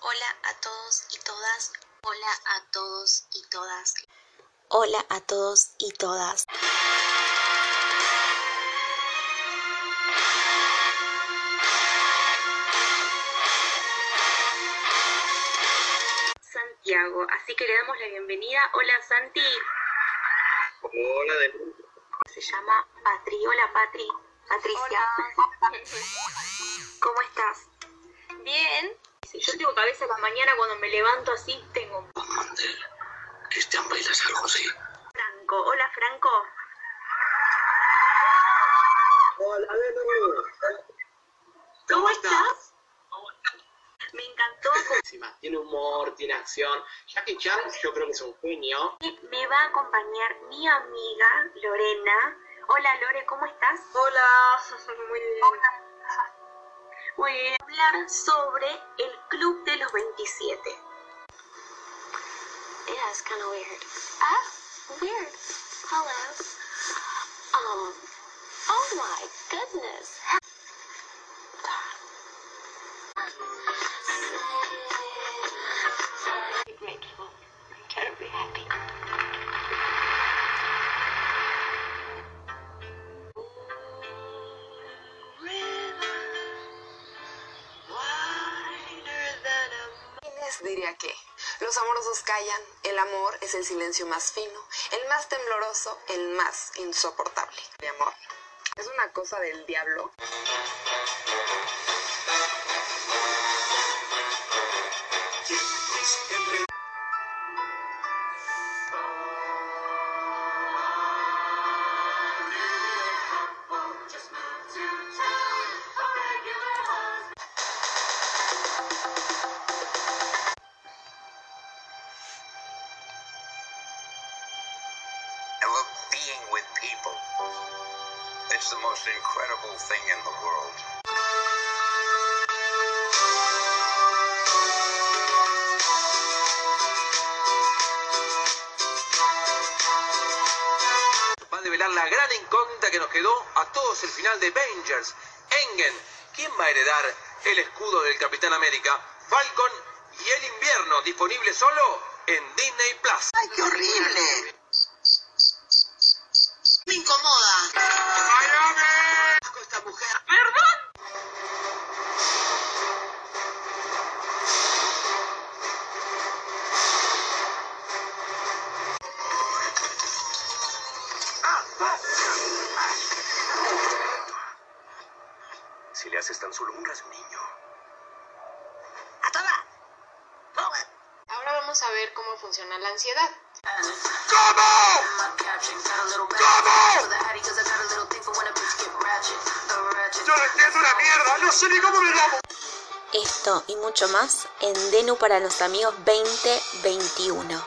Hola a todos y todas. Hola a todos y todas. Hola a todos y todas. Santiago, así que le damos la bienvenida. Hola Santi. Hola de Se llama Patri. Hola Patri. Patricia. ¿Cómo estás? Bien. Yo tengo cabeza en la mañana cuando me levanto así, tengo Mandel. Cristian, ¿bailas algo así? Franco. Hola Franco. Hola. ¿Cómo estás? Me encantó. Encima, Tiene humor, tiene acción. Jackie Chan, yo creo que es un genio. Me va a acompañar mi amiga Lorena. Hola Lore, ¿cómo estás? Hola. Muy bien. Voy a hablar sobre el Club de los 27. Yeah, it's kind of weird. Ah, weird. Hello. Um. Oh my goodness. Diría que los amorosos callan, el amor es el silencio más fino, el más tembloroso, el más insoportable. Mi amor, es una cosa del diablo. Being with people. It's the most incredible thing in the world. va a develar la gran incógnita que nos quedó a todos el final de Avengers. Engen, ¿quién va a heredar el escudo del Capitán América? Falcon y el invierno, disponible solo en Disney Plus. ¡Ay, qué horrible! Si le haces tan solo un rasguño. ¡A toda! ¡Toma! Ahora vamos a ver cómo funciona la ansiedad. ¡Yo no entiendo una mierda! ¡No sé ni cómo me llamo! Esto y mucho más en Denu para los amigos 2021.